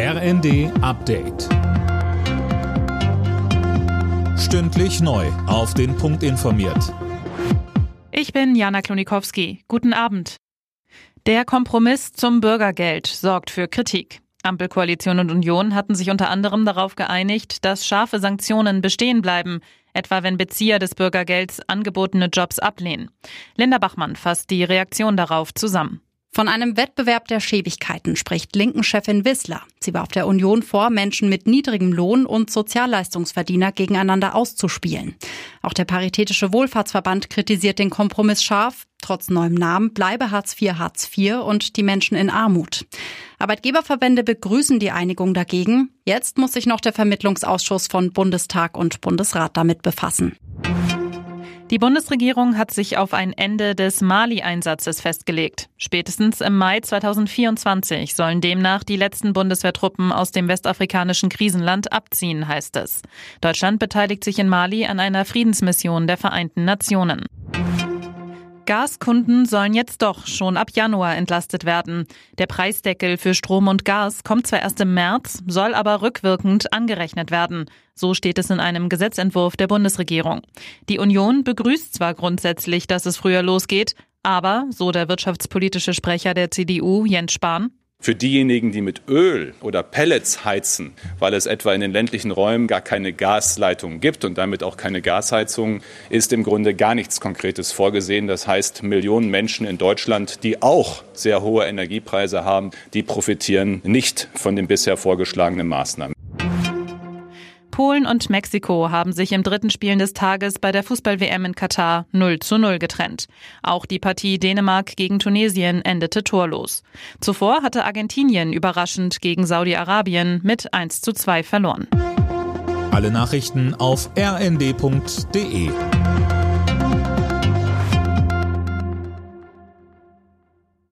RND Update. Stündlich neu. Auf den Punkt informiert. Ich bin Jana Klonikowski. Guten Abend. Der Kompromiss zum Bürgergeld sorgt für Kritik. Ampelkoalition und Union hatten sich unter anderem darauf geeinigt, dass scharfe Sanktionen bestehen bleiben, etwa wenn Bezieher des Bürgergelds angebotene Jobs ablehnen. Linda Bachmann fasst die Reaktion darauf zusammen. Von einem Wettbewerb der Schäbigkeiten spricht Linken-Chefin Wissler. Sie warf der Union vor, Menschen mit niedrigem Lohn und Sozialleistungsverdiener gegeneinander auszuspielen. Auch der Paritätische Wohlfahrtsverband kritisiert den Kompromiss scharf. Trotz neuem Namen bleibe Hartz IV Hartz IV und die Menschen in Armut. Arbeitgeberverbände begrüßen die Einigung dagegen. Jetzt muss sich noch der Vermittlungsausschuss von Bundestag und Bundesrat damit befassen. Die Bundesregierung hat sich auf ein Ende des Mali-Einsatzes festgelegt. Spätestens im Mai 2024 sollen demnach die letzten Bundeswehrtruppen aus dem westafrikanischen Krisenland abziehen, heißt es. Deutschland beteiligt sich in Mali an einer Friedensmission der Vereinten Nationen. Gaskunden sollen jetzt doch schon ab Januar entlastet werden. Der Preisdeckel für Strom und Gas kommt zwar erst im März, soll aber rückwirkend angerechnet werden. So steht es in einem Gesetzentwurf der Bundesregierung. Die Union begrüßt zwar grundsätzlich, dass es früher losgeht, aber, so der wirtschaftspolitische Sprecher der CDU, Jens Spahn, für diejenigen, die mit Öl oder Pellets heizen, weil es etwa in den ländlichen Räumen gar keine Gasleitungen gibt und damit auch keine Gasheizung, ist im Grunde gar nichts Konkretes vorgesehen. Das heißt, Millionen Menschen in Deutschland, die auch sehr hohe Energiepreise haben, die profitieren nicht von den bisher vorgeschlagenen Maßnahmen. Polen und Mexiko haben sich im dritten Spiel des Tages bei der Fußball-WM in Katar 0 zu 0 getrennt. Auch die Partie Dänemark gegen Tunesien endete torlos. Zuvor hatte Argentinien überraschend gegen Saudi-Arabien mit 1 zu 2 verloren. Alle Nachrichten auf rnd.de